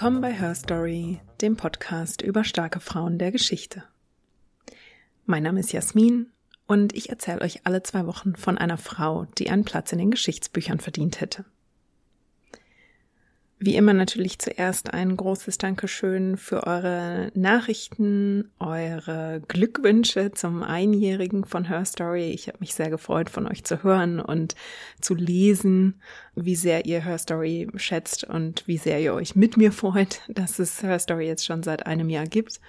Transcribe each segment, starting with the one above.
willkommen bei Her Story, dem Podcast über starke Frauen der Geschichte. Mein Name ist Jasmin und ich erzähle euch alle zwei Wochen von einer Frau, die einen Platz in den Geschichtsbüchern verdient hätte. Wie immer natürlich zuerst ein großes Dankeschön für eure Nachrichten, eure Glückwünsche zum Einjährigen von Her Story. Ich habe mich sehr gefreut, von euch zu hören und zu lesen, wie sehr ihr Her Story schätzt und wie sehr ihr euch mit mir freut, dass es Her Story jetzt schon seit einem Jahr gibt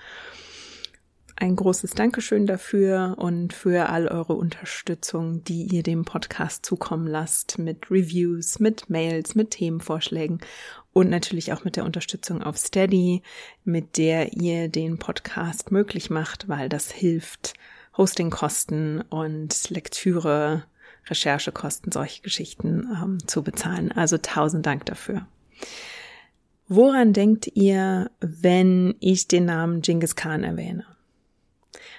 ein großes Dankeschön dafür und für all eure Unterstützung, die ihr dem Podcast zukommen lasst mit Reviews, mit Mails, mit Themenvorschlägen und natürlich auch mit der Unterstützung auf Steady, mit der ihr den Podcast möglich macht, weil das hilft, Hostingkosten und Lektüre, Recherchekosten, solche Geschichten ähm, zu bezahlen. Also tausend Dank dafür. Woran denkt ihr, wenn ich den Namen Genghis Khan erwähne?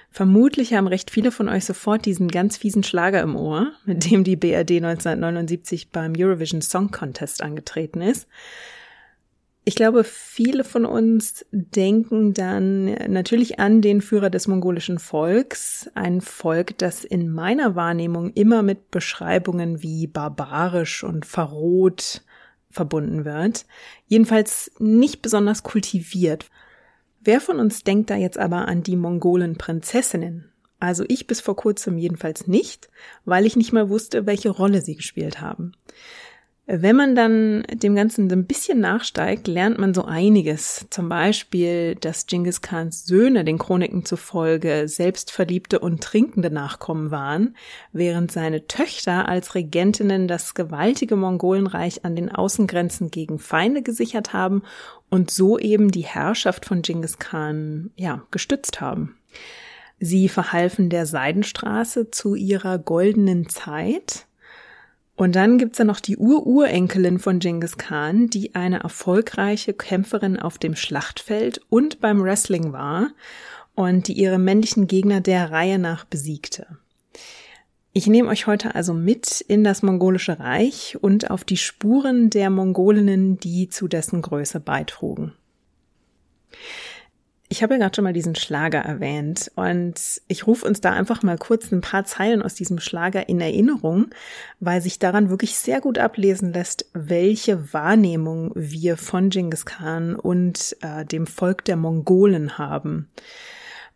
Vermutlich haben recht viele von euch sofort diesen ganz fiesen Schlager im Ohr, mit dem die BRD 1979 beim Eurovision Song Contest angetreten ist. Ich glaube, viele von uns denken dann natürlich an den Führer des mongolischen Volks, ein Volk, das in meiner Wahrnehmung immer mit Beschreibungen wie barbarisch und verroht verbunden wird, jedenfalls nicht besonders kultiviert. Wer von uns denkt da jetzt aber an die Mongolen-Prinzessinnen? Also ich bis vor kurzem jedenfalls nicht, weil ich nicht mal wusste, welche Rolle sie gespielt haben. Wenn man dann dem Ganzen ein bisschen nachsteigt, lernt man so einiges. Zum Beispiel, dass Genghis Khans Söhne den Chroniken zufolge selbstverliebte und trinkende Nachkommen waren, während seine Töchter als Regentinnen das gewaltige Mongolenreich an den Außengrenzen gegen Feinde gesichert haben und so eben die Herrschaft von Genghis Khan, ja, gestützt haben. Sie verhalfen der Seidenstraße zu ihrer goldenen Zeit, und dann gibt's ja noch die Ururenkelin von Genghis Khan, die eine erfolgreiche Kämpferin auf dem Schlachtfeld und beim Wrestling war und die ihre männlichen Gegner der Reihe nach besiegte. Ich nehme euch heute also mit in das mongolische Reich und auf die Spuren der Mongolinnen, die zu dessen Größe beitrugen. Ich habe ja gerade schon mal diesen Schlager erwähnt und ich rufe uns da einfach mal kurz ein paar Zeilen aus diesem Schlager in Erinnerung, weil sich daran wirklich sehr gut ablesen lässt, welche Wahrnehmung wir von Genghis Khan und äh, dem Volk der Mongolen haben.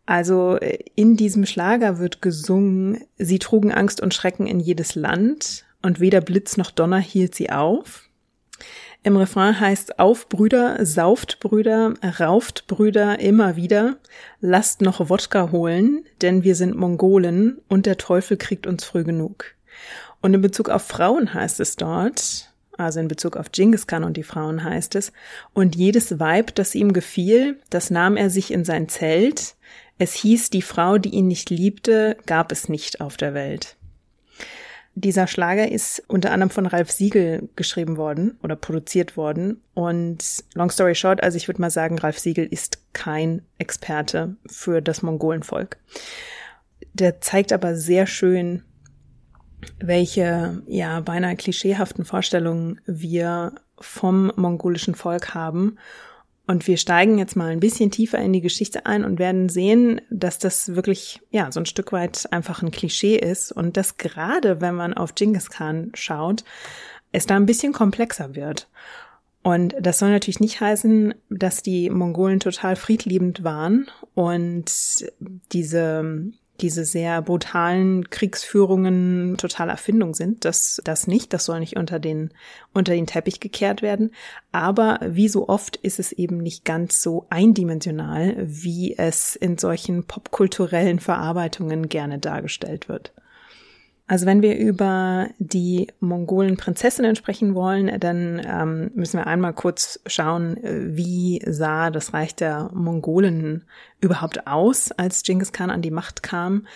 Also äh, in diesem Schlager wird gesungen, sie trugen Angst und Schrecken in jedes Land und weder Blitz noch Donner hielt sie auf. Im Refrain heißt auf Brüder, sauft Brüder, rauft Brüder immer wieder, lasst noch Wodka holen, denn wir sind Mongolen und der Teufel kriegt uns früh genug. Und in Bezug auf Frauen heißt es dort, also in Bezug auf Genghis Khan und die Frauen heißt es, und jedes Weib, das ihm gefiel, das nahm er sich in sein Zelt, es hieß, die Frau, die ihn nicht liebte, gab es nicht auf der Welt. Dieser Schlager ist unter anderem von Ralf Siegel geschrieben worden oder produziert worden. Und long story short, also ich würde mal sagen, Ralf Siegel ist kein Experte für das Mongolenvolk. Der zeigt aber sehr schön, welche ja beinahe klischeehaften Vorstellungen wir vom mongolischen Volk haben und wir steigen jetzt mal ein bisschen tiefer in die Geschichte ein und werden sehen, dass das wirklich, ja, so ein Stück weit einfach ein Klischee ist und dass gerade, wenn man auf Genghis Khan schaut, es da ein bisschen komplexer wird. Und das soll natürlich nicht heißen, dass die Mongolen total friedliebend waren und diese diese sehr brutalen Kriegsführungen total Erfindung sind. Das, das nicht, das soll nicht unter den, unter den Teppich gekehrt werden. Aber wie so oft ist es eben nicht ganz so eindimensional, wie es in solchen popkulturellen Verarbeitungen gerne dargestellt wird. Also wenn wir über die Mongolen Prinzessinnen sprechen wollen, dann ähm, müssen wir einmal kurz schauen, äh, wie sah das Reich der Mongolen überhaupt aus, als Genghis Khan an die Macht kam.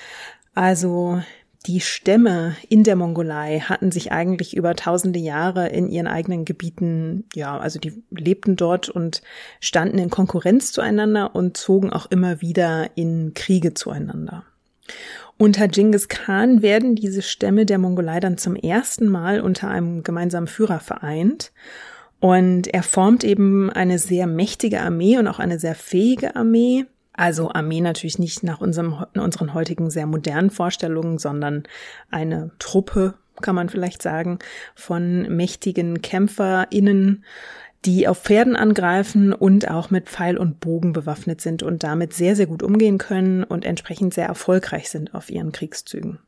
Also die Stämme in der Mongolei hatten sich eigentlich über tausende Jahre in ihren eigenen Gebieten, ja, also die lebten dort und standen in Konkurrenz zueinander und zogen auch immer wieder in Kriege zueinander. Unter Genghis Khan werden diese Stämme der Mongolei dann zum ersten Mal unter einem gemeinsamen Führer vereint. Und er formt eben eine sehr mächtige Armee und auch eine sehr fähige Armee. Also Armee natürlich nicht nach unserem, unseren heutigen sehr modernen Vorstellungen, sondern eine Truppe, kann man vielleicht sagen, von mächtigen KämpferInnen, die auf Pferden angreifen und auch mit Pfeil und Bogen bewaffnet sind und damit sehr, sehr gut umgehen können und entsprechend sehr erfolgreich sind auf ihren Kriegszügen.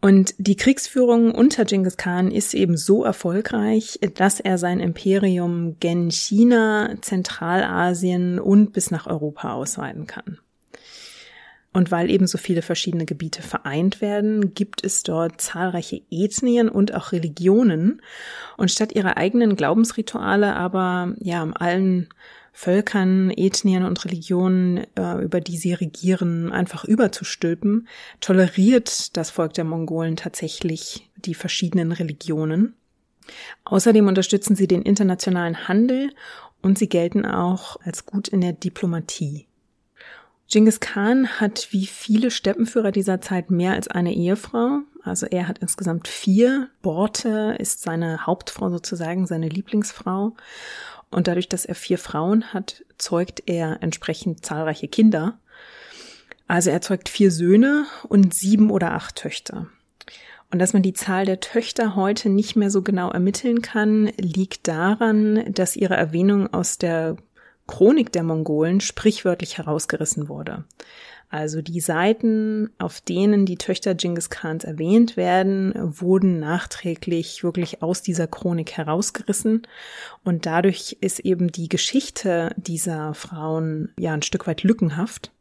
Und die Kriegsführung unter Genghis Khan ist eben so erfolgreich, dass er sein Imperium gen China, Zentralasien und bis nach Europa ausweiten kann. Und weil eben so viele verschiedene Gebiete vereint werden, gibt es dort zahlreiche Ethnien und auch Religionen. Und statt ihrer eigenen Glaubensrituale aber, ja, allen Völkern, Ethnien und Religionen, äh, über die sie regieren, einfach überzustülpen, toleriert das Volk der Mongolen tatsächlich die verschiedenen Religionen. Außerdem unterstützen sie den internationalen Handel und sie gelten auch als gut in der Diplomatie. Genghis Khan hat wie viele Steppenführer dieser Zeit mehr als eine Ehefrau. Also er hat insgesamt vier. Borte ist seine Hauptfrau sozusagen, seine Lieblingsfrau. Und dadurch, dass er vier Frauen hat, zeugt er entsprechend zahlreiche Kinder. Also er zeugt vier Söhne und sieben oder acht Töchter. Und dass man die Zahl der Töchter heute nicht mehr so genau ermitteln kann, liegt daran, dass ihre Erwähnung aus der Chronik der Mongolen sprichwörtlich herausgerissen wurde. Also die Seiten, auf denen die Töchter Genghis Khans erwähnt werden, wurden nachträglich wirklich aus dieser Chronik herausgerissen und dadurch ist eben die Geschichte dieser Frauen ja ein Stück weit lückenhaft.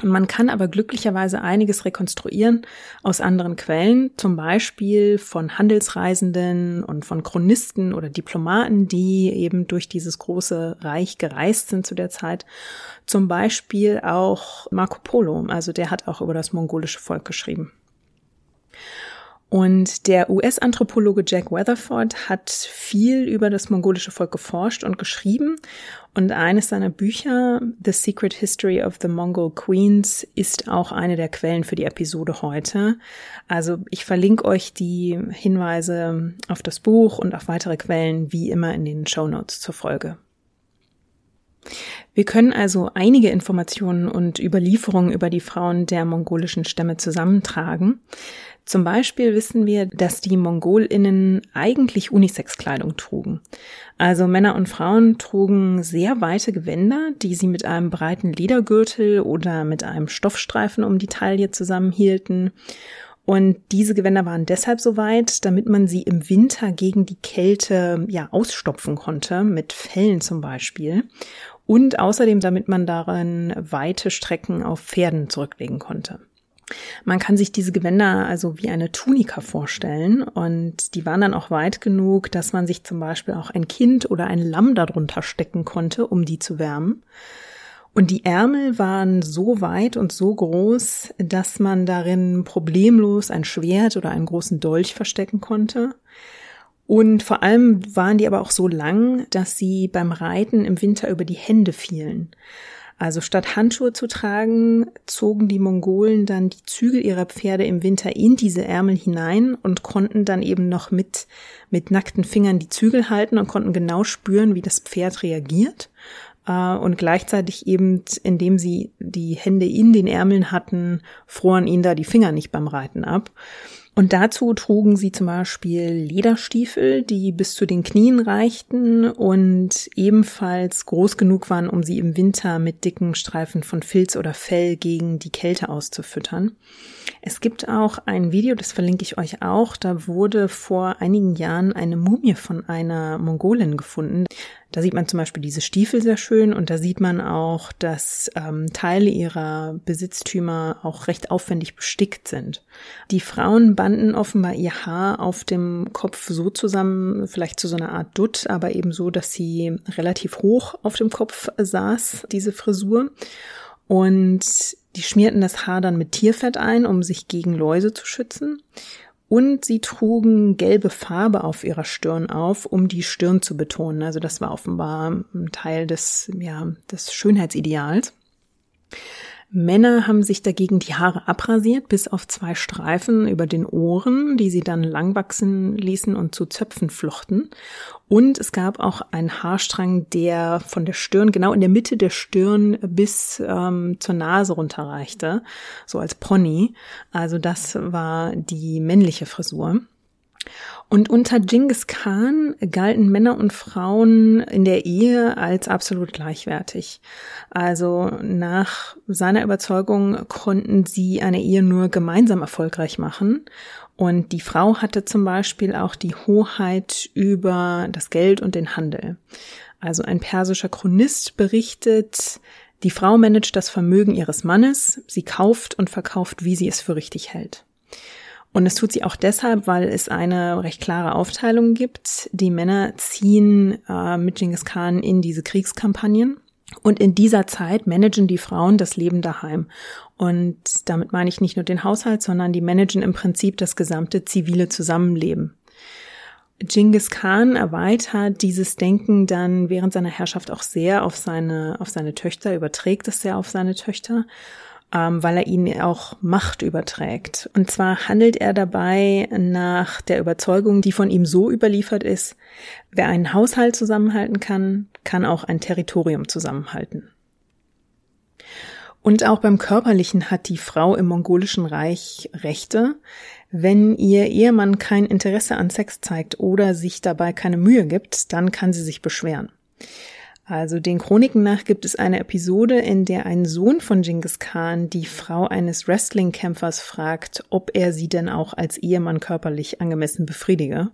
Man kann aber glücklicherweise einiges rekonstruieren aus anderen Quellen, zum Beispiel von Handelsreisenden und von Chronisten oder Diplomaten, die eben durch dieses große Reich gereist sind zu der Zeit. Zum Beispiel auch Marco Polo, also der hat auch über das mongolische Volk geschrieben. Und der US-Anthropologe Jack Weatherford hat viel über das mongolische Volk geforscht und geschrieben. Und eines seiner Bücher, The Secret History of the Mongol Queens, ist auch eine der Quellen für die Episode heute. Also ich verlinke euch die Hinweise auf das Buch und auf weitere Quellen wie immer in den Show Notes zur Folge. Wir können also einige Informationen und Überlieferungen über die Frauen der mongolischen Stämme zusammentragen. Zum Beispiel wissen wir, dass die Mongolinnen eigentlich Unisex-Kleidung trugen. Also Männer und Frauen trugen sehr weite Gewänder, die sie mit einem breiten Ledergürtel oder mit einem Stoffstreifen um die Taille zusammenhielten. Und diese Gewänder waren deshalb so weit, damit man sie im Winter gegen die Kälte ja ausstopfen konnte, mit Fellen zum Beispiel. Und außerdem, damit man darin weite Strecken auf Pferden zurücklegen konnte. Man kann sich diese Gewänder also wie eine Tunika vorstellen und die waren dann auch weit genug, dass man sich zum Beispiel auch ein Kind oder ein Lamm darunter stecken konnte, um die zu wärmen. Und die Ärmel waren so weit und so groß, dass man darin problemlos ein Schwert oder einen großen Dolch verstecken konnte. Und vor allem waren die aber auch so lang, dass sie beim Reiten im Winter über die Hände fielen. Also statt Handschuhe zu tragen, zogen die Mongolen dann die Zügel ihrer Pferde im Winter in diese Ärmel hinein und konnten dann eben noch mit, mit nackten Fingern die Zügel halten und konnten genau spüren, wie das Pferd reagiert. Äh, und gleichzeitig eben, indem sie die Hände in den Ärmeln hatten, froren ihnen da die Finger nicht beim Reiten ab. Und dazu trugen sie zum Beispiel Lederstiefel, die bis zu den Knien reichten und ebenfalls groß genug waren, um sie im Winter mit dicken Streifen von Filz oder Fell gegen die Kälte auszufüttern. Es gibt auch ein Video, das verlinke ich euch auch. Da wurde vor einigen Jahren eine Mumie von einer Mongolin gefunden. Da sieht man zum Beispiel diese Stiefel sehr schön und da sieht man auch, dass ähm, Teile ihrer Besitztümer auch recht aufwendig bestickt sind. Die Frauen banden offenbar ihr Haar auf dem Kopf so zusammen, vielleicht zu so einer Art Dutt, aber eben so, dass sie relativ hoch auf dem Kopf saß, diese Frisur. Und die schmierten das Haar dann mit Tierfett ein, um sich gegen Läuse zu schützen. Und sie trugen gelbe Farbe auf ihrer Stirn auf, um die Stirn zu betonen. Also das war offenbar ein Teil des, ja, des Schönheitsideals. Männer haben sich dagegen die Haare abrasiert, bis auf zwei Streifen über den Ohren, die sie dann lang wachsen ließen und zu Zöpfen flochten. Und es gab auch einen Haarstrang, der von der Stirn, genau in der Mitte der Stirn bis ähm, zur Nase runterreichte, so als Pony. Also das war die männliche Frisur. Und unter Genghis Khan galten Männer und Frauen in der Ehe als absolut gleichwertig. Also nach seiner Überzeugung konnten sie eine Ehe nur gemeinsam erfolgreich machen. Und die Frau hatte zum Beispiel auch die Hoheit über das Geld und den Handel. Also ein persischer Chronist berichtet, die Frau managt das Vermögen ihres Mannes, sie kauft und verkauft, wie sie es für richtig hält. Und es tut sie auch deshalb, weil es eine recht klare Aufteilung gibt. Die Männer ziehen äh, mit Genghis Khan in diese Kriegskampagnen. Und in dieser Zeit managen die Frauen das Leben daheim. Und damit meine ich nicht nur den Haushalt, sondern die managen im Prinzip das gesamte zivile Zusammenleben. Genghis Khan erweitert dieses Denken dann während seiner Herrschaft auch sehr auf seine, auf seine Töchter, überträgt es sehr auf seine Töchter ähm, weil er ihnen auch Macht überträgt. Und zwar handelt er dabei nach der Überzeugung, die von ihm so überliefert ist, wer einen Haushalt zusammenhalten kann, kann auch ein Territorium zusammenhalten. Und auch beim Körperlichen hat die Frau im mongolischen Reich Rechte. Wenn ihr Ehemann kein Interesse an Sex zeigt oder sich dabei keine Mühe gibt, dann kann sie sich beschweren. Also den Chroniken nach gibt es eine Episode, in der ein Sohn von Genghis Khan die Frau eines Wrestling-Kämpfers fragt, ob er sie denn auch als Ehemann körperlich angemessen befriedige.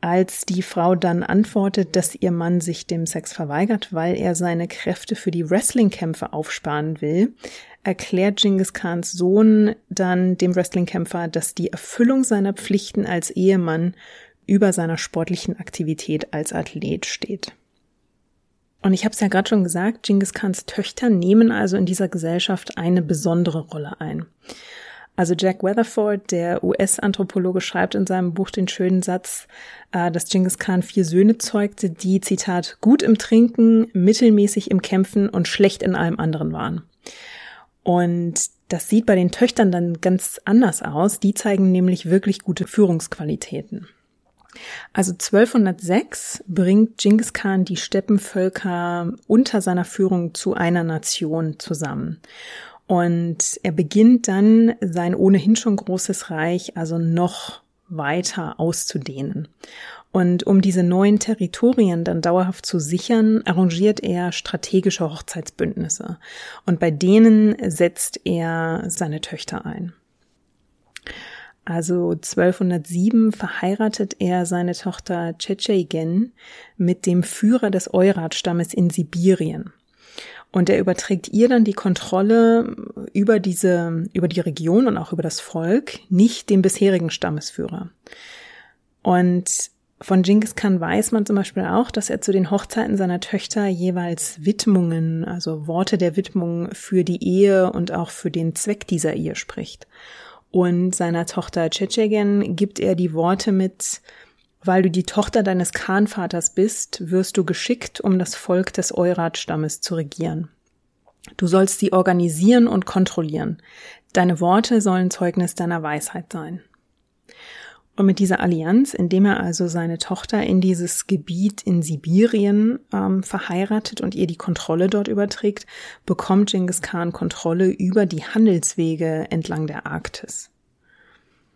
Als die Frau dann antwortet, dass ihr Mann sich dem Sex verweigert, weil er seine Kräfte für die Wrestling-Kämpfe aufsparen will, erklärt Genghis Khans Sohn dann dem Wrestling-Kämpfer, dass die Erfüllung seiner Pflichten als Ehemann über seiner sportlichen Aktivität als Athlet steht. Und ich habe es ja gerade schon gesagt, Genghis Khans Töchter nehmen also in dieser Gesellschaft eine besondere Rolle ein. Also Jack Weatherford, der US-Anthropologe, schreibt in seinem Buch den schönen Satz, äh, dass Genghis Khan vier Söhne zeugte, die, Zitat, gut im Trinken, mittelmäßig im Kämpfen und schlecht in allem anderen waren. Und das sieht bei den Töchtern dann ganz anders aus. Die zeigen nämlich wirklich gute Führungsqualitäten. Also 1206 bringt Genghis Khan die Steppenvölker unter seiner Führung zu einer Nation zusammen. Und er beginnt dann sein ohnehin schon großes Reich also noch weiter auszudehnen. Und um diese neuen Territorien dann dauerhaft zu sichern, arrangiert er strategische Hochzeitsbündnisse. Und bei denen setzt er seine Töchter ein. Also 1207 verheiratet er seine Tochter Tschetschegen mit dem Führer des Eurat-Stammes in Sibirien. Und er überträgt ihr dann die Kontrolle über diese, über die Region und auch über das Volk, nicht dem bisherigen Stammesführer. Und von Genghis Khan weiß man zum Beispiel auch, dass er zu den Hochzeiten seiner Töchter jeweils Widmungen, also Worte der Widmung für die Ehe und auch für den Zweck dieser Ehe spricht und seiner Tochter Tschetschegen gibt er die Worte mit, weil du die Tochter deines Khanvaters bist, wirst du geschickt, um das Volk des Eurat-Stammes zu regieren. Du sollst sie organisieren und kontrollieren. Deine Worte sollen Zeugnis deiner Weisheit sein. Und mit dieser Allianz, indem er also seine Tochter in dieses Gebiet in Sibirien ähm, verheiratet und ihr die Kontrolle dort überträgt, bekommt Genghis Khan Kontrolle über die Handelswege entlang der Arktis.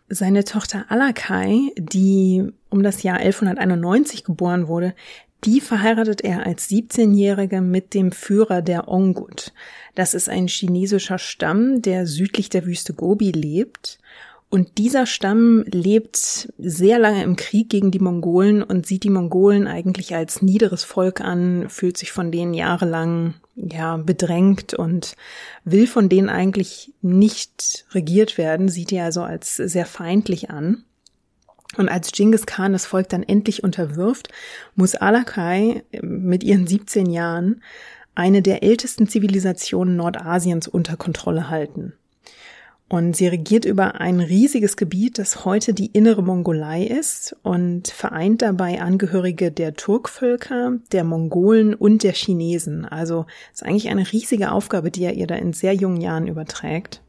Seine Tochter Alakai, die um das Jahr 1191 geboren wurde, die verheiratet er als 17-Jährige mit dem Führer der Ongut. Das ist ein chinesischer Stamm, der südlich der Wüste Gobi lebt und dieser Stamm lebt sehr lange im Krieg gegen die Mongolen und sieht die Mongolen eigentlich als niederes Volk an, fühlt sich von denen jahrelang ja bedrängt und will von denen eigentlich nicht regiert werden, sieht die also als sehr feindlich an. Und als Genghis Khan das Volk dann endlich unterwirft, muss Alakai mit ihren 17 Jahren eine der ältesten Zivilisationen Nordasiens unter Kontrolle halten. Und sie regiert über ein riesiges Gebiet, das heute die innere Mongolei ist und vereint dabei Angehörige der Turkvölker, der Mongolen und der Chinesen. Also ist eigentlich eine riesige Aufgabe, die er ihr da in sehr jungen Jahren überträgt.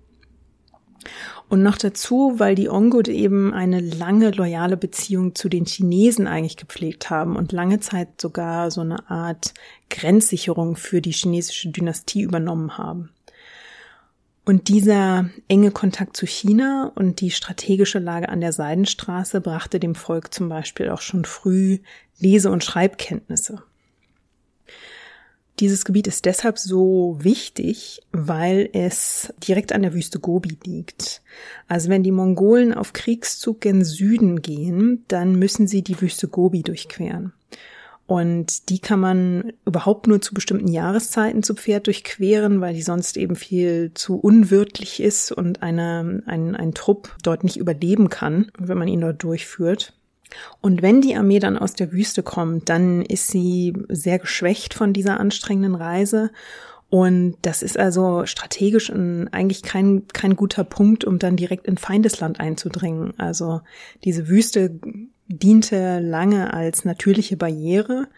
Und noch dazu, weil die Ongut eben eine lange loyale Beziehung zu den Chinesen eigentlich gepflegt haben und lange Zeit sogar so eine Art Grenzsicherung für die chinesische Dynastie übernommen haben. Und dieser enge Kontakt zu China und die strategische Lage an der Seidenstraße brachte dem Volk zum Beispiel auch schon früh Lese- und Schreibkenntnisse. Dieses Gebiet ist deshalb so wichtig, weil es direkt an der Wüste Gobi liegt. Also wenn die Mongolen auf Kriegszug gen Süden gehen, dann müssen sie die Wüste Gobi durchqueren. Und die kann man überhaupt nur zu bestimmten Jahreszeiten zu Pferd durchqueren, weil die sonst eben viel zu unwirtlich ist und eine, ein, ein Trupp dort nicht überleben kann, wenn man ihn dort durchführt. Und wenn die Armee dann aus der Wüste kommt, dann ist sie sehr geschwächt von dieser anstrengenden Reise. Und das ist also strategisch ein, eigentlich kein, kein guter Punkt, um dann direkt in Feindesland einzudringen. Also diese Wüste diente lange als natürliche Barriere.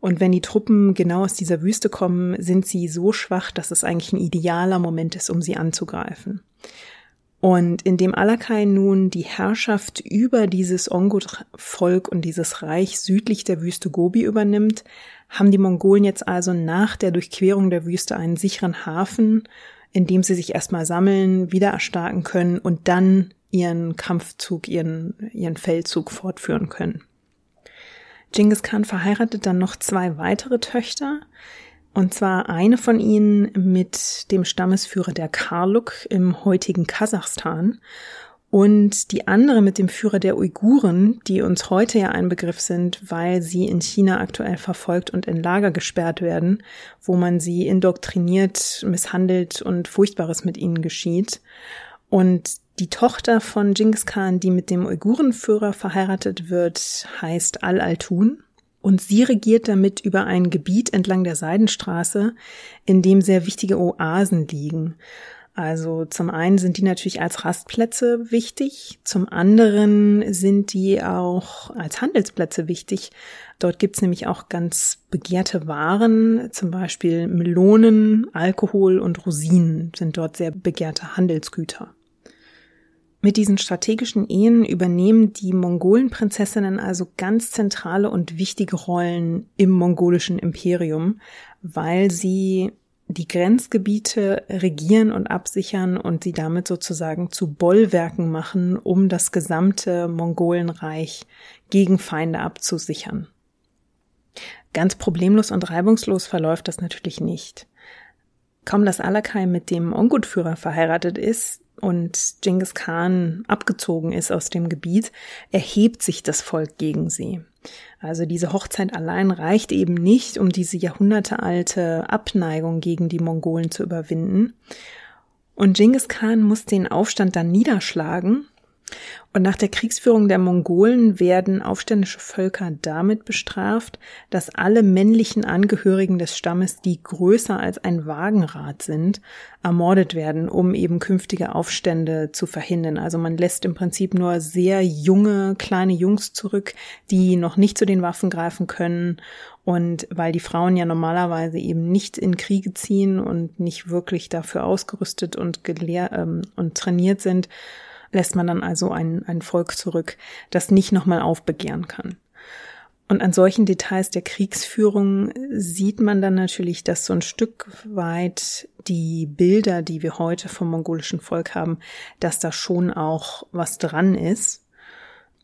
Und wenn die Truppen genau aus dieser Wüste kommen, sind sie so schwach, dass es eigentlich ein idealer Moment ist, um sie anzugreifen. Und indem Alakai nun die Herrschaft über dieses Ongut-Volk und dieses Reich südlich der Wüste Gobi übernimmt, haben die Mongolen jetzt also nach der Durchquerung der Wüste einen sicheren Hafen, in dem sie sich erstmal sammeln, wieder erstarken können und dann ihren Kampfzug, ihren, ihren Feldzug fortführen können. Genghis Khan verheiratet dann noch zwei weitere Töchter, und zwar eine von ihnen mit dem Stammesführer der Karluk im heutigen Kasachstan und die andere mit dem Führer der Uiguren, die uns heute ja ein Begriff sind, weil sie in China aktuell verfolgt und in Lager gesperrt werden, wo man sie indoktriniert, misshandelt und Furchtbares mit ihnen geschieht. Und die Tochter von Genghis Khan, die mit dem Uigurenführer verheiratet wird, heißt Al-Altun und sie regiert damit über ein Gebiet entlang der Seidenstraße, in dem sehr wichtige Oasen liegen. Also zum einen sind die natürlich als Rastplätze wichtig, zum anderen sind die auch als Handelsplätze wichtig. Dort gibt's nämlich auch ganz begehrte Waren, zum Beispiel Melonen, Alkohol und Rosinen sind dort sehr begehrte Handelsgüter. Mit diesen strategischen Ehen übernehmen die Mongolenprinzessinnen also ganz zentrale und wichtige Rollen im mongolischen Imperium, weil sie die Grenzgebiete regieren und absichern und sie damit sozusagen zu Bollwerken machen, um das gesamte Mongolenreich gegen Feinde abzusichern. Ganz problemlos und reibungslos verläuft das natürlich nicht. Kaum dass Alakai mit dem Ongutführer verheiratet ist, und Genghis Khan abgezogen ist aus dem Gebiet, erhebt sich das Volk gegen sie. Also diese Hochzeit allein reicht eben nicht, um diese jahrhundertealte Abneigung gegen die Mongolen zu überwinden. Und Genghis Khan muss den Aufstand dann niederschlagen und nach der Kriegsführung der Mongolen werden aufständische Völker damit bestraft, dass alle männlichen Angehörigen des Stammes, die größer als ein Wagenrad sind, ermordet werden, um eben künftige Aufstände zu verhindern. Also man lässt im Prinzip nur sehr junge, kleine Jungs zurück, die noch nicht zu den Waffen greifen können. Und weil die Frauen ja normalerweise eben nicht in Kriege ziehen und nicht wirklich dafür ausgerüstet und gelehrt ähm, und trainiert sind, lässt man dann also ein, ein Volk zurück, das nicht nochmal aufbegehren kann. Und an solchen Details der Kriegsführung sieht man dann natürlich, dass so ein Stück weit die Bilder, die wir heute vom mongolischen Volk haben, dass da schon auch was dran ist.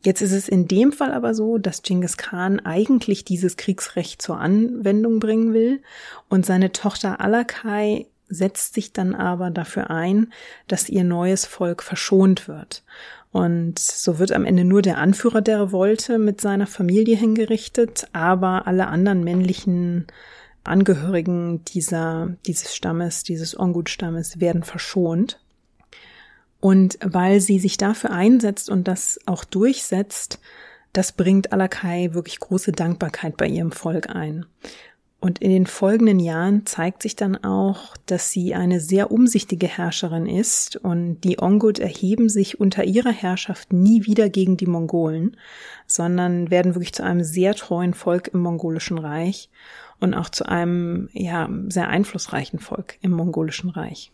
Jetzt ist es in dem Fall aber so, dass Genghis Khan eigentlich dieses Kriegsrecht zur Anwendung bringen will und seine Tochter Alakai setzt sich dann aber dafür ein, dass ihr neues Volk verschont wird. Und so wird am Ende nur der Anführer der Revolte mit seiner Familie hingerichtet, aber alle anderen männlichen Angehörigen dieser, dieses Stammes, dieses Ongut-Stammes werden verschont. Und weil sie sich dafür einsetzt und das auch durchsetzt, das bringt Alakai wirklich große Dankbarkeit bei ihrem Volk ein. Und in den folgenden Jahren zeigt sich dann auch, dass sie eine sehr umsichtige Herrscherin ist und die Ongut erheben sich unter ihrer Herrschaft nie wieder gegen die Mongolen, sondern werden wirklich zu einem sehr treuen Volk im mongolischen Reich und auch zu einem, ja, sehr einflussreichen Volk im mongolischen Reich.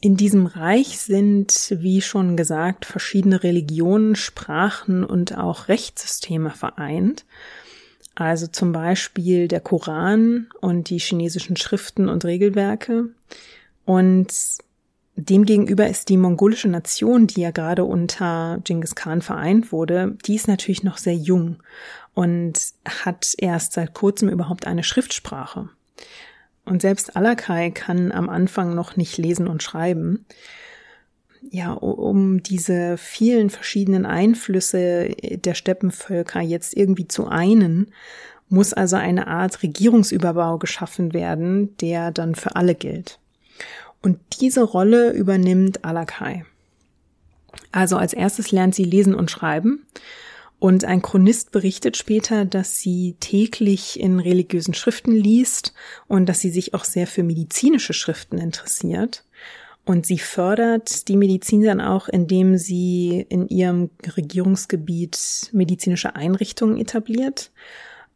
In diesem Reich sind, wie schon gesagt, verschiedene Religionen, Sprachen und auch Rechtssysteme vereint. Also zum Beispiel der Koran und die chinesischen Schriften und Regelwerke. Und demgegenüber ist die mongolische Nation, die ja gerade unter Genghis Khan vereint wurde, die ist natürlich noch sehr jung und hat erst seit kurzem überhaupt eine Schriftsprache. Und selbst Alakai kann am Anfang noch nicht lesen und schreiben ja, um diese vielen verschiedenen Einflüsse der Steppenvölker jetzt irgendwie zu einen, muss also eine Art Regierungsüberbau geschaffen werden, der dann für alle gilt. Und diese Rolle übernimmt Alakai. Also als erstes lernt sie lesen und schreiben. Und ein Chronist berichtet später, dass sie täglich in religiösen Schriften liest und dass sie sich auch sehr für medizinische Schriften interessiert. Und sie fördert die Medizin dann auch, indem sie in ihrem Regierungsgebiet medizinische Einrichtungen etabliert,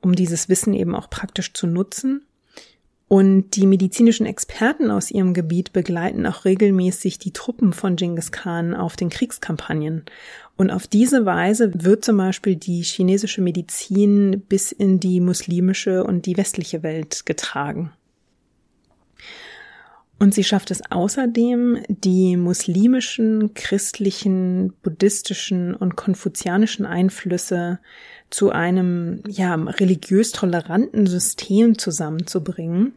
um dieses Wissen eben auch praktisch zu nutzen. Und die medizinischen Experten aus ihrem Gebiet begleiten auch regelmäßig die Truppen von Genghis Khan auf den Kriegskampagnen. Und auf diese Weise wird zum Beispiel die chinesische Medizin bis in die muslimische und die westliche Welt getragen. Und sie schafft es außerdem, die muslimischen, christlichen, buddhistischen und konfuzianischen Einflüsse zu einem, ja, religiös toleranten System zusammenzubringen,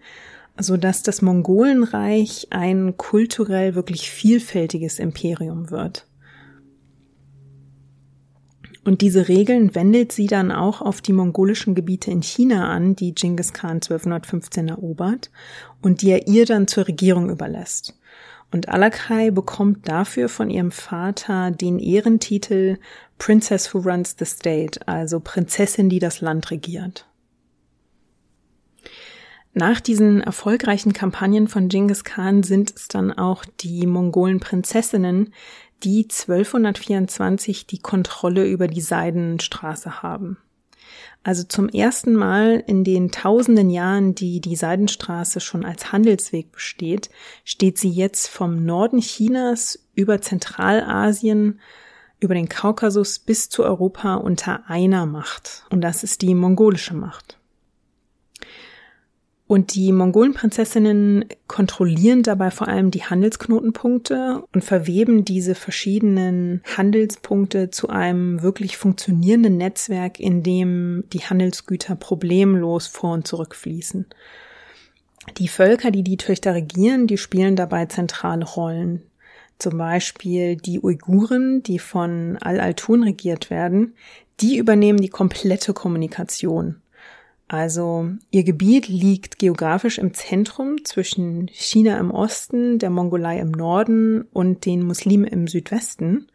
so dass das Mongolenreich ein kulturell wirklich vielfältiges Imperium wird. Und diese Regeln wendet sie dann auch auf die mongolischen Gebiete in China an, die Genghis Khan 1215 erobert und die er ihr dann zur Regierung überlässt. Und Alakai bekommt dafür von ihrem Vater den Ehrentitel Princess who runs the state, also Prinzessin, die das Land regiert. Nach diesen erfolgreichen Kampagnen von Genghis Khan sind es dann auch die Mongolen Prinzessinnen, die 1224 die Kontrolle über die Seidenstraße haben. Also zum ersten Mal in den tausenden Jahren, die die Seidenstraße schon als Handelsweg besteht, steht sie jetzt vom Norden Chinas über Zentralasien, über den Kaukasus bis zu Europa unter einer Macht. Und das ist die mongolische Macht. Und die Mongolenprinzessinnen kontrollieren dabei vor allem die Handelsknotenpunkte und verweben diese verschiedenen Handelspunkte zu einem wirklich funktionierenden Netzwerk, in dem die Handelsgüter problemlos vor und zurück fließen. Die Völker, die die Töchter regieren, die spielen dabei zentrale Rollen. Zum Beispiel die Uiguren, die von Al-Altun regiert werden, die übernehmen die komplette Kommunikation. Also ihr Gebiet liegt geografisch im Zentrum zwischen China im Osten, der Mongolei im Norden und den Muslimen im Südwesten.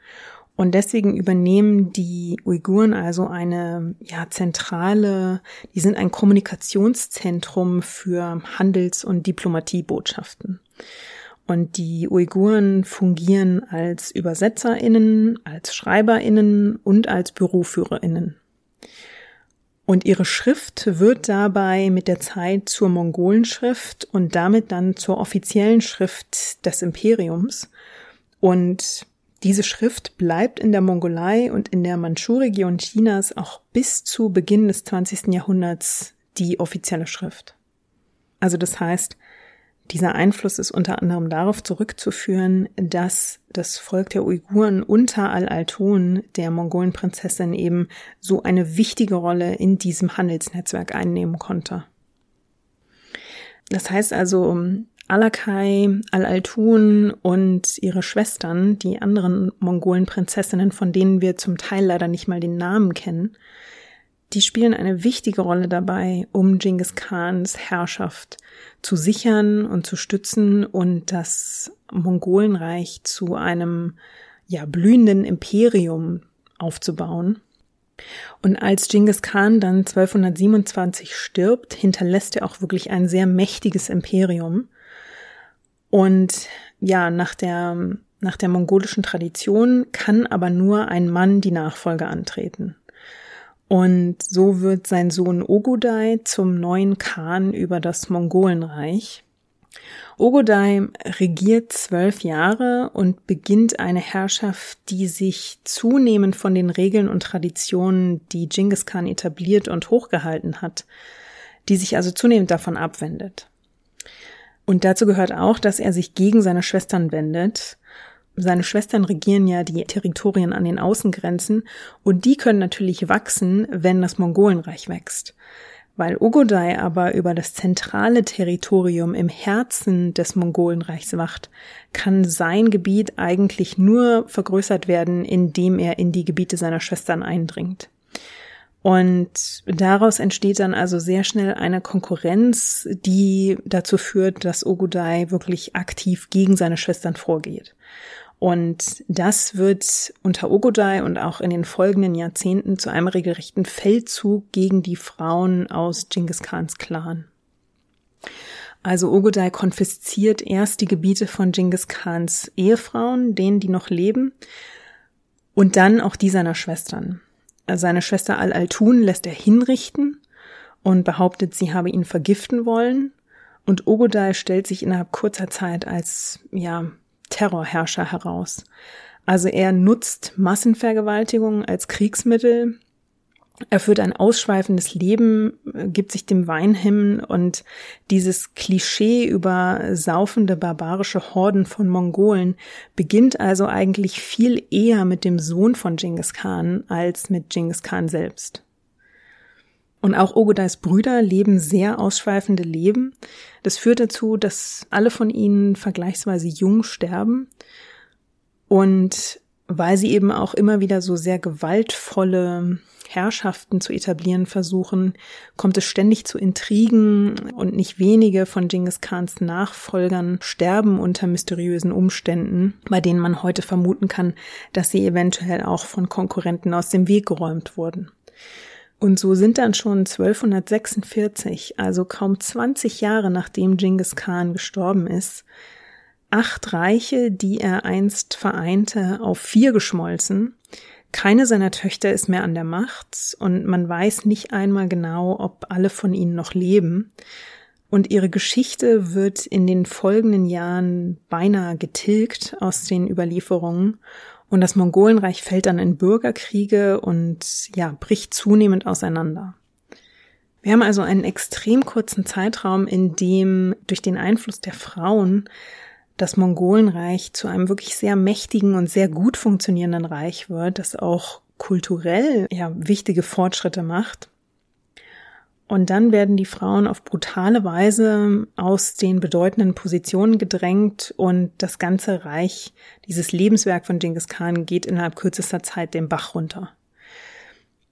Und deswegen übernehmen die Uiguren also eine ja, zentrale, die sind ein Kommunikationszentrum für Handels- und Diplomatiebotschaften. Und die Uiguren fungieren als Übersetzerinnen, als Schreiberinnen und als Büroführerinnen. Und ihre Schrift wird dabei mit der Zeit zur Mongolenschrift und damit dann zur offiziellen Schrift des Imperiums. Und diese Schrift bleibt in der Mongolei und in der Mandschu-Region Chinas auch bis zu Beginn des 20. Jahrhunderts die offizielle Schrift. Also das heißt, dieser Einfluss ist unter anderem darauf zurückzuführen, dass das Volk der Uiguren unter Al-Altun, der Mongolenprinzessin, eben so eine wichtige Rolle in diesem Handelsnetzwerk einnehmen konnte. Das heißt also, Alakai, Al-Altun und ihre Schwestern, die anderen Mongolenprinzessinnen, von denen wir zum Teil leider nicht mal den Namen kennen, die spielen eine wichtige Rolle dabei, um Genghis Khans Herrschaft zu sichern und zu stützen und das Mongolenreich zu einem ja blühenden Imperium aufzubauen. Und als Genghis Khan dann 1227 stirbt, hinterlässt er auch wirklich ein sehr mächtiges Imperium. Und ja, nach der, nach der mongolischen Tradition kann aber nur ein Mann die Nachfolge antreten. Und so wird sein Sohn Ogodai zum neuen Khan über das Mongolenreich. Ogodai regiert zwölf Jahre und beginnt eine Herrschaft, die sich zunehmend von den Regeln und Traditionen, die Genghis Khan etabliert und hochgehalten hat, die sich also zunehmend davon abwendet. Und dazu gehört auch, dass er sich gegen seine Schwestern wendet. Seine Schwestern regieren ja die Territorien an den Außengrenzen und die können natürlich wachsen, wenn das Mongolenreich wächst. Weil Ogodai aber über das zentrale Territorium im Herzen des Mongolenreichs wacht, kann sein Gebiet eigentlich nur vergrößert werden, indem er in die Gebiete seiner Schwestern eindringt. Und daraus entsteht dann also sehr schnell eine Konkurrenz, die dazu führt, dass Ogodai wirklich aktiv gegen seine Schwestern vorgeht. Und das wird unter Ogodai und auch in den folgenden Jahrzehnten zu einem regelrechten Feldzug gegen die Frauen aus Genghis Khans Clan. Also Ogodai konfisziert erst die Gebiete von Genghis Khans Ehefrauen, denen die noch leben, und dann auch die seiner Schwestern. Seine Schwester Al-Altun lässt er hinrichten und behauptet, sie habe ihn vergiften wollen. Und Ogodai stellt sich innerhalb kurzer Zeit als, ja, Terrorherrscher heraus. Also er nutzt Massenvergewaltigungen als Kriegsmittel. Er führt ein ausschweifendes Leben, gibt sich dem Wein hin und dieses Klischee über saufende barbarische Horden von Mongolen beginnt also eigentlich viel eher mit dem Sohn von Genghis Khan als mit Genghis Khan selbst. Und auch Ogodais Brüder leben sehr ausschweifende Leben. Das führt dazu, dass alle von ihnen vergleichsweise jung sterben. Und weil sie eben auch immer wieder so sehr gewaltvolle Herrschaften zu etablieren versuchen, kommt es ständig zu Intrigen und nicht wenige von Genghis Khans Nachfolgern sterben unter mysteriösen Umständen, bei denen man heute vermuten kann, dass sie eventuell auch von Konkurrenten aus dem Weg geräumt wurden. Und so sind dann schon 1246, also kaum 20 Jahre nachdem Genghis Khan gestorben ist, acht Reiche, die er einst vereinte, auf vier geschmolzen. Keine seiner Töchter ist mehr an der Macht und man weiß nicht einmal genau, ob alle von ihnen noch leben. Und ihre Geschichte wird in den folgenden Jahren beinahe getilgt aus den Überlieferungen und das Mongolenreich fällt dann in Bürgerkriege und ja, bricht zunehmend auseinander. Wir haben also einen extrem kurzen Zeitraum, in dem durch den Einfluss der Frauen das Mongolenreich zu einem wirklich sehr mächtigen und sehr gut funktionierenden Reich wird, das auch kulturell ja wichtige Fortschritte macht. Und dann werden die Frauen auf brutale Weise aus den bedeutenden Positionen gedrängt und das ganze Reich, dieses Lebenswerk von Genghis Khan geht innerhalb kürzester Zeit den Bach runter.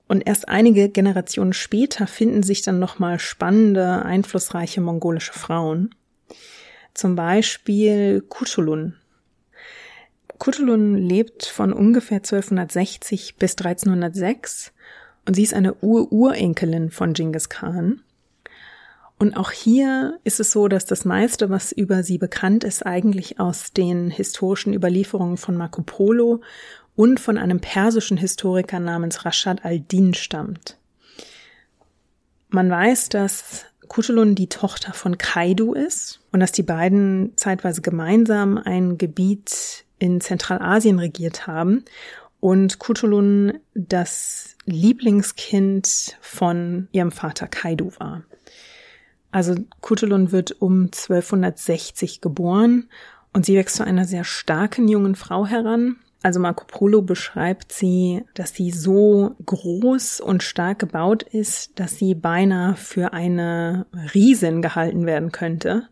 Und erst einige Generationen später finden sich dann nochmal spannende, einflussreiche mongolische Frauen. Zum Beispiel Kutulun. Kutulun lebt von ungefähr 1260 bis 1306 und sie ist eine Ur-Urenkelin von Genghis Khan. Und auch hier ist es so, dass das meiste, was über sie bekannt ist, eigentlich aus den historischen Überlieferungen von Marco Polo und von einem persischen Historiker namens Rashad al-Din stammt. Man weiß, dass Kutulun die Tochter von Kaidu ist und dass die beiden zeitweise gemeinsam ein Gebiet in Zentralasien regiert haben und Kutulun das Lieblingskind von ihrem Vater Kaidu war. Also Kutulun wird um 1260 geboren und sie wächst zu einer sehr starken jungen Frau heran. Also Marco Polo beschreibt sie, dass sie so groß und stark gebaut ist, dass sie beinahe für eine Riesin gehalten werden könnte.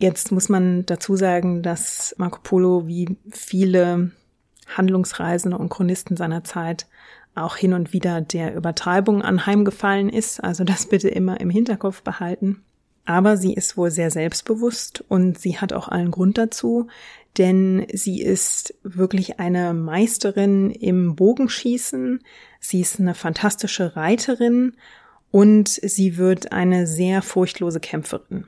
Jetzt muss man dazu sagen, dass Marco Polo wie viele Handlungsreisende und Chronisten seiner Zeit auch hin und wieder der Übertreibung anheimgefallen ist. Also das bitte immer im Hinterkopf behalten. Aber sie ist wohl sehr selbstbewusst und sie hat auch allen Grund dazu, denn sie ist wirklich eine Meisterin im Bogenschießen, sie ist eine fantastische Reiterin und sie wird eine sehr furchtlose Kämpferin.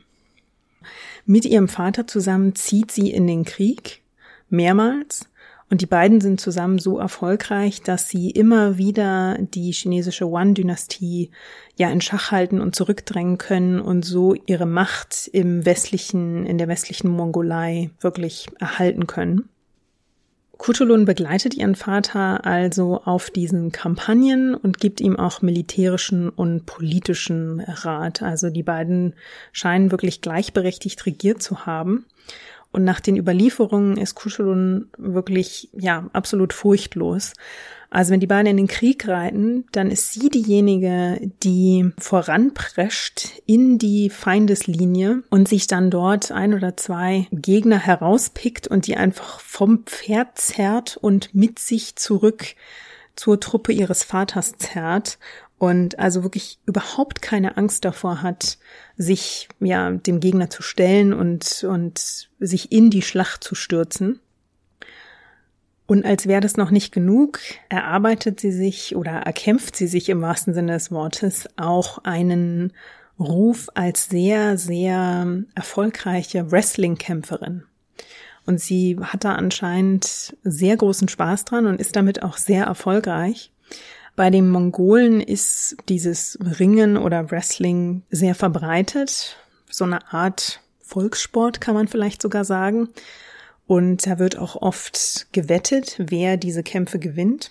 Mit ihrem Vater zusammen zieht sie in den Krieg, mehrmals, und die beiden sind zusammen so erfolgreich, dass sie immer wieder die chinesische Yuan-Dynastie ja in Schach halten und zurückdrängen können und so ihre Macht im westlichen, in der westlichen Mongolei wirklich erhalten können. Kutulun begleitet ihren Vater also auf diesen Kampagnen und gibt ihm auch militärischen und politischen Rat. Also die beiden scheinen wirklich gleichberechtigt regiert zu haben. Und nach den Überlieferungen ist Kuschelun wirklich, ja, absolut furchtlos. Also wenn die beiden in den Krieg reiten, dann ist sie diejenige, die voranprescht in die Feindeslinie und sich dann dort ein oder zwei Gegner herauspickt und die einfach vom Pferd zerrt und mit sich zurück zur Truppe ihres Vaters zerrt und also wirklich überhaupt keine Angst davor hat, sich ja dem Gegner zu stellen und und sich in die Schlacht zu stürzen. Und als wäre das noch nicht genug, erarbeitet sie sich oder erkämpft sie sich im wahrsten Sinne des Wortes auch einen Ruf als sehr, sehr erfolgreiche Wrestling-Kämpferin. Und sie hat da anscheinend sehr großen Spaß dran und ist damit auch sehr erfolgreich. Bei den Mongolen ist dieses Ringen oder Wrestling sehr verbreitet. So eine Art Volkssport kann man vielleicht sogar sagen. Und da wird auch oft gewettet, wer diese Kämpfe gewinnt.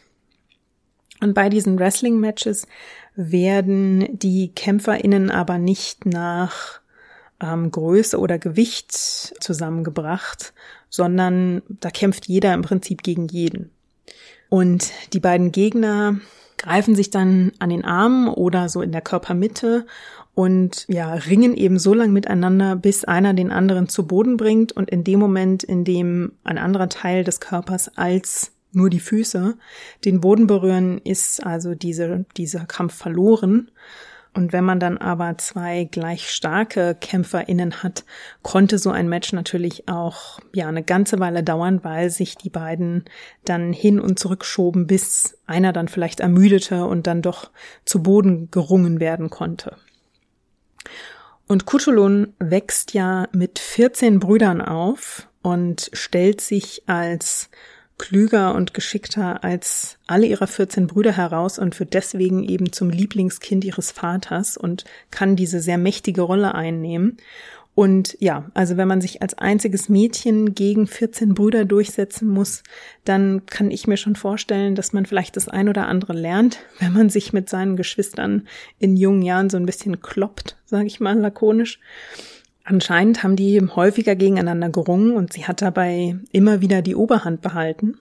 Und bei diesen Wrestling-Matches werden die KämpferInnen aber nicht nach ähm, Größe oder Gewicht zusammengebracht, sondern da kämpft jeder im Prinzip gegen jeden. Und die beiden Gegner greifen sich dann an den Armen oder so in der Körpermitte und ja, ringen eben so lang miteinander, bis einer den anderen zu Boden bringt und in dem Moment, in dem ein anderer Teil des Körpers als nur die Füße den Boden berühren, ist also diese, dieser Kampf verloren. Und wenn man dann aber zwei gleich starke KämpferInnen hat, konnte so ein Match natürlich auch, ja, eine ganze Weile dauern, weil sich die beiden dann hin und zurück schoben, bis einer dann vielleicht ermüdete und dann doch zu Boden gerungen werden konnte. Und Kutulun wächst ja mit 14 Brüdern auf und stellt sich als klüger und geschickter als alle ihrer 14 Brüder heraus und wird deswegen eben zum Lieblingskind ihres Vaters und kann diese sehr mächtige Rolle einnehmen. Und ja, also wenn man sich als einziges Mädchen gegen 14 Brüder durchsetzen muss, dann kann ich mir schon vorstellen, dass man vielleicht das ein oder andere lernt, wenn man sich mit seinen Geschwistern in jungen Jahren so ein bisschen kloppt, sage ich mal lakonisch. Anscheinend haben die häufiger gegeneinander gerungen und sie hat dabei immer wieder die Oberhand behalten.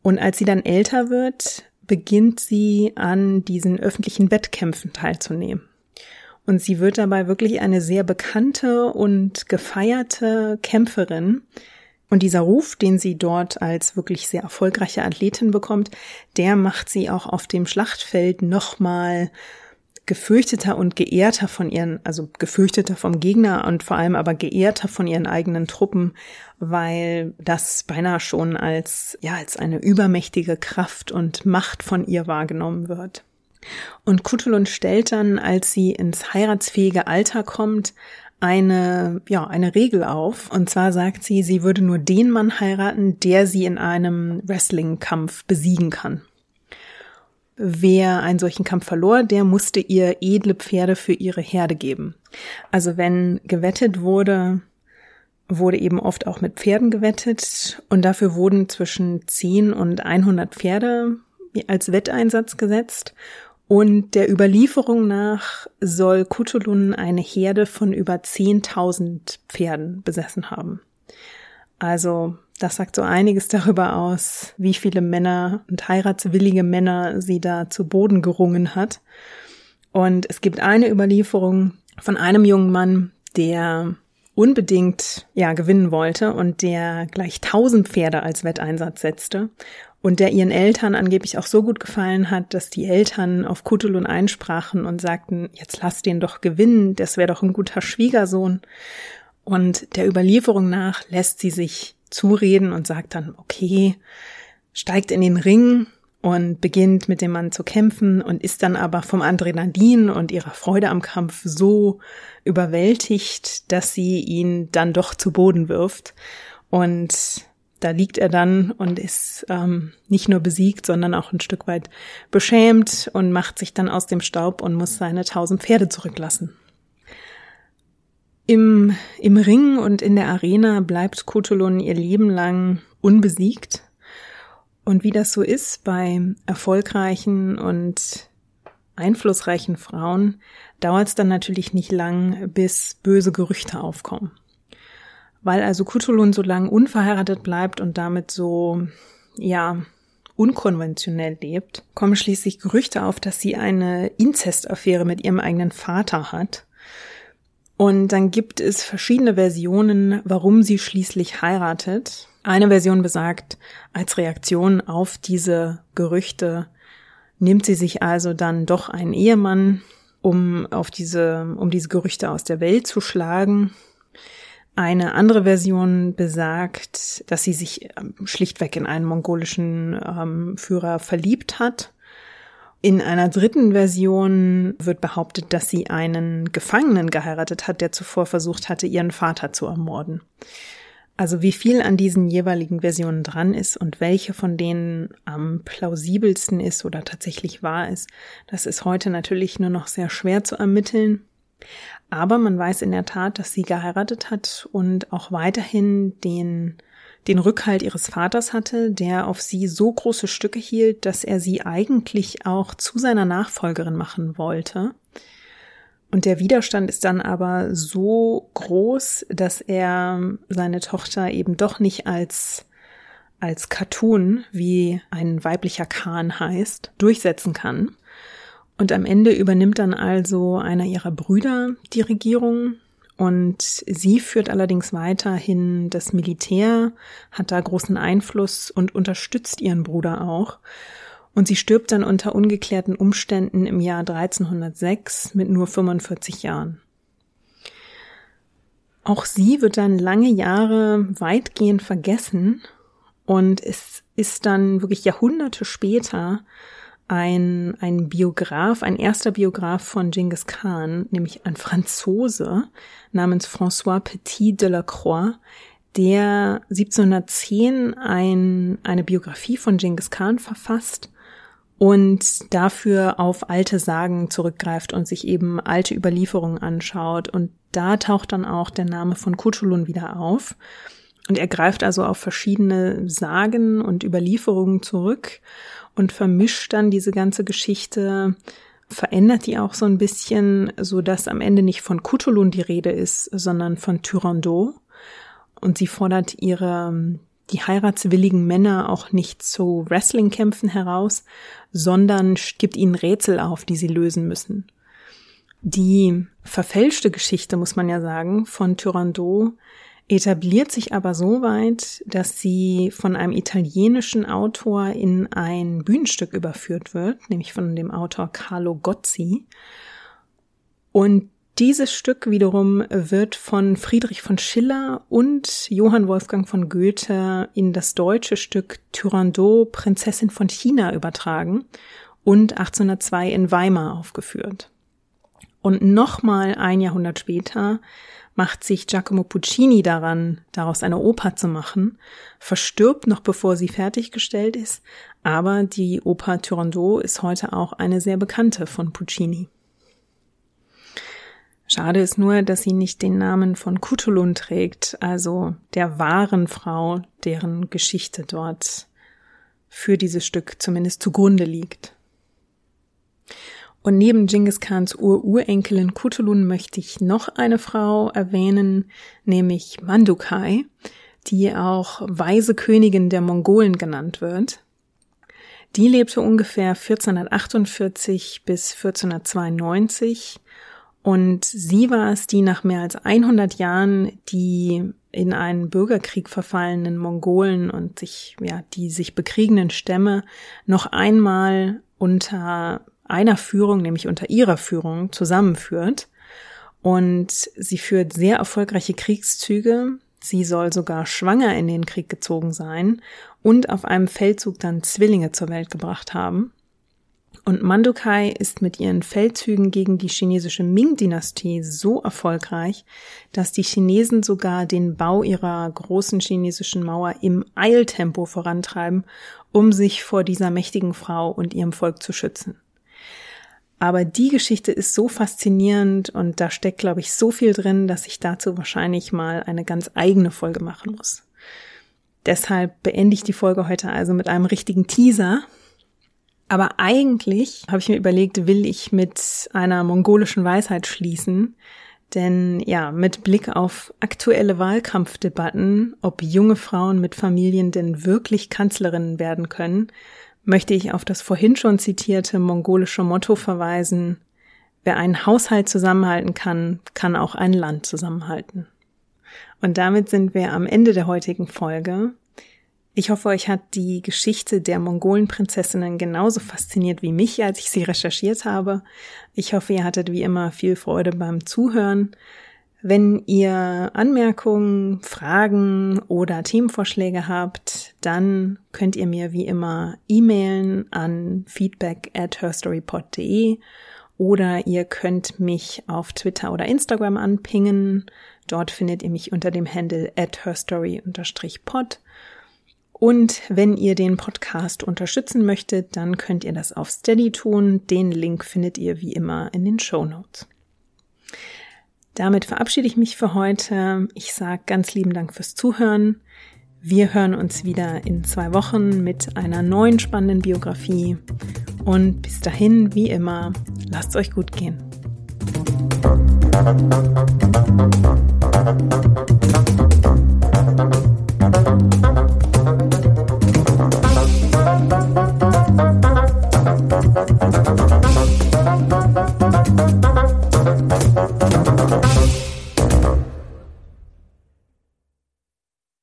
Und als sie dann älter wird, beginnt sie an diesen öffentlichen Wettkämpfen teilzunehmen. Und sie wird dabei wirklich eine sehr bekannte und gefeierte Kämpferin. Und dieser Ruf, den sie dort als wirklich sehr erfolgreiche Athletin bekommt, der macht sie auch auf dem Schlachtfeld nochmal gefürchteter und geehrter von ihren, also gefürchteter vom Gegner und vor allem aber geehrter von ihren eigenen Truppen, weil das beinahe schon als, ja, als eine übermächtige Kraft und Macht von ihr wahrgenommen wird. Und Kutulun stellt dann, als sie ins heiratsfähige Alter kommt, eine, ja, eine Regel auf. Und zwar sagt sie, sie würde nur den Mann heiraten, der sie in einem Wrestling-Kampf besiegen kann. Wer einen solchen Kampf verlor, der musste ihr edle Pferde für ihre Herde geben. Also wenn gewettet wurde, wurde eben oft auch mit Pferden gewettet und dafür wurden zwischen 10 und 100 Pferde als Wetteinsatz gesetzt und der Überlieferung nach soll Kutulun eine Herde von über 10.000 Pferden besessen haben. Also das sagt so einiges darüber aus, wie viele Männer und heiratswillige Männer sie da zu Boden gerungen hat. Und es gibt eine Überlieferung von einem jungen Mann, der unbedingt ja gewinnen wollte und der gleich tausend Pferde als Wetteinsatz setzte und der ihren Eltern angeblich auch so gut gefallen hat, dass die Eltern auf Kutulun einsprachen und sagten, jetzt lass den doch gewinnen, das wäre doch ein guter Schwiegersohn. Und der Überlieferung nach lässt sie sich zureden und sagt dann, okay, steigt in den Ring und beginnt mit dem Mann zu kämpfen und ist dann aber vom Adrenalin und ihrer Freude am Kampf so überwältigt, dass sie ihn dann doch zu Boden wirft. Und da liegt er dann und ist ähm, nicht nur besiegt, sondern auch ein Stück weit beschämt und macht sich dann aus dem Staub und muss seine tausend Pferde zurücklassen. Im, im Ring und in der Arena bleibt Kutulun ihr Leben lang unbesiegt. Und wie das so ist bei erfolgreichen und einflussreichen Frauen, dauert es dann natürlich nicht lang, bis böse Gerüchte aufkommen. Weil also Kutulun so lange unverheiratet bleibt und damit so, ja, unkonventionell lebt, kommen schließlich Gerüchte auf, dass sie eine Inzestaffäre mit ihrem eigenen Vater hat und dann gibt es verschiedene Versionen, warum sie schließlich heiratet. Eine Version besagt, als Reaktion auf diese Gerüchte nimmt sie sich also dann doch einen Ehemann, um auf diese, um diese Gerüchte aus der Welt zu schlagen. Eine andere Version besagt, dass sie sich ähm, schlichtweg in einen mongolischen ähm, Führer verliebt hat in einer dritten Version wird behauptet, dass sie einen Gefangenen geheiratet hat, der zuvor versucht hatte, ihren Vater zu ermorden. Also wie viel an diesen jeweiligen Versionen dran ist und welche von denen am plausibelsten ist oder tatsächlich wahr ist, das ist heute natürlich nur noch sehr schwer zu ermitteln. Aber man weiß in der Tat, dass sie geheiratet hat und auch weiterhin den den Rückhalt ihres Vaters hatte, der auf sie so große Stücke hielt, dass er sie eigentlich auch zu seiner Nachfolgerin machen wollte. Und der Widerstand ist dann aber so groß, dass er seine Tochter eben doch nicht als als Cartoon, wie ein weiblicher Kahn heißt, durchsetzen kann. Und am Ende übernimmt dann also einer ihrer Brüder die Regierung und sie führt allerdings weiterhin das Militär, hat da großen Einfluss und unterstützt ihren Bruder auch. Und sie stirbt dann unter ungeklärten Umständen im Jahr 1306 mit nur 45 Jahren. Auch sie wird dann lange Jahre weitgehend vergessen und es ist dann wirklich Jahrhunderte später ein, ein Biograf, ein erster Biograf von Genghis Khan, nämlich ein Franzose namens François Petit de la Croix, der 1710 ein, eine Biografie von Genghis Khan verfasst und dafür auf alte Sagen zurückgreift und sich eben alte Überlieferungen anschaut. Und da taucht dann auch der Name von Kutulun wieder auf. Und er greift also auf verschiedene Sagen und Überlieferungen zurück und vermischt dann diese ganze Geschichte, verändert die auch so ein bisschen, so dass am Ende nicht von Kutulun die Rede ist, sondern von Tyrando. Und sie fordert ihre, die heiratswilligen Männer auch nicht zu Wrestlingkämpfen heraus, sondern gibt ihnen Rätsel auf, die sie lösen müssen. Die verfälschte Geschichte, muss man ja sagen, von Tyrando etabliert sich aber so weit, dass sie von einem italienischen Autor in ein Bühnenstück überführt wird, nämlich von dem Autor Carlo Gozzi. Und dieses Stück wiederum wird von Friedrich von Schiller und Johann Wolfgang von Goethe in das deutsche Stück Turandot, Prinzessin von China übertragen und 1802 in Weimar aufgeführt. Und nochmal ein Jahrhundert später macht sich Giacomo Puccini daran, daraus eine Oper zu machen, verstirbt noch bevor sie fertiggestellt ist, aber die Oper Turandot ist heute auch eine sehr bekannte von Puccini. Schade ist nur, dass sie nicht den Namen von Cutulun trägt, also der wahren Frau, deren Geschichte dort für dieses Stück zumindest zugrunde liegt. Und neben Genghis Khans Ururenkelin Kutulun möchte ich noch eine Frau erwähnen, nämlich Mandukai, die auch weise Königin der Mongolen genannt wird. Die lebte ungefähr 1448 bis 1492 und sie war es, die nach mehr als 100 Jahren die in einen Bürgerkrieg verfallenen Mongolen und sich, ja, die sich bekriegenden Stämme noch einmal unter einer Führung, nämlich unter ihrer Führung, zusammenführt. Und sie führt sehr erfolgreiche Kriegszüge. Sie soll sogar schwanger in den Krieg gezogen sein und auf einem Feldzug dann Zwillinge zur Welt gebracht haben. Und Mandukai ist mit ihren Feldzügen gegen die chinesische Ming-Dynastie so erfolgreich, dass die Chinesen sogar den Bau ihrer großen chinesischen Mauer im Eiltempo vorantreiben, um sich vor dieser mächtigen Frau und ihrem Volk zu schützen. Aber die Geschichte ist so faszinierend und da steckt, glaube ich, so viel drin, dass ich dazu wahrscheinlich mal eine ganz eigene Folge machen muss. Deshalb beende ich die Folge heute also mit einem richtigen Teaser. Aber eigentlich habe ich mir überlegt, will ich mit einer mongolischen Weisheit schließen. Denn ja, mit Blick auf aktuelle Wahlkampfdebatten, ob junge Frauen mit Familien denn wirklich Kanzlerinnen werden können, möchte ich auf das vorhin schon zitierte mongolische Motto verweisen, wer einen Haushalt zusammenhalten kann, kann auch ein Land zusammenhalten. Und damit sind wir am Ende der heutigen Folge. Ich hoffe, euch hat die Geschichte der Mongolenprinzessinnen genauso fasziniert wie mich, als ich sie recherchiert habe. Ich hoffe, ihr hattet wie immer viel Freude beim Zuhören. Wenn ihr Anmerkungen, Fragen oder Themenvorschläge habt, dann könnt ihr mir wie immer e-mailen an feedback at herstorypod.de oder ihr könnt mich auf Twitter oder Instagram anpingen. Dort findet ihr mich unter dem Handle at herstory-pod. Und wenn ihr den Podcast unterstützen möchtet, dann könnt ihr das auf Steady tun. Den Link findet ihr wie immer in den Show Notes. Damit verabschiede ich mich für heute. Ich sage ganz lieben Dank fürs Zuhören. Wir hören uns wieder in zwei Wochen mit einer neuen spannenden Biografie. Und bis dahin, wie immer, lasst es euch gut gehen.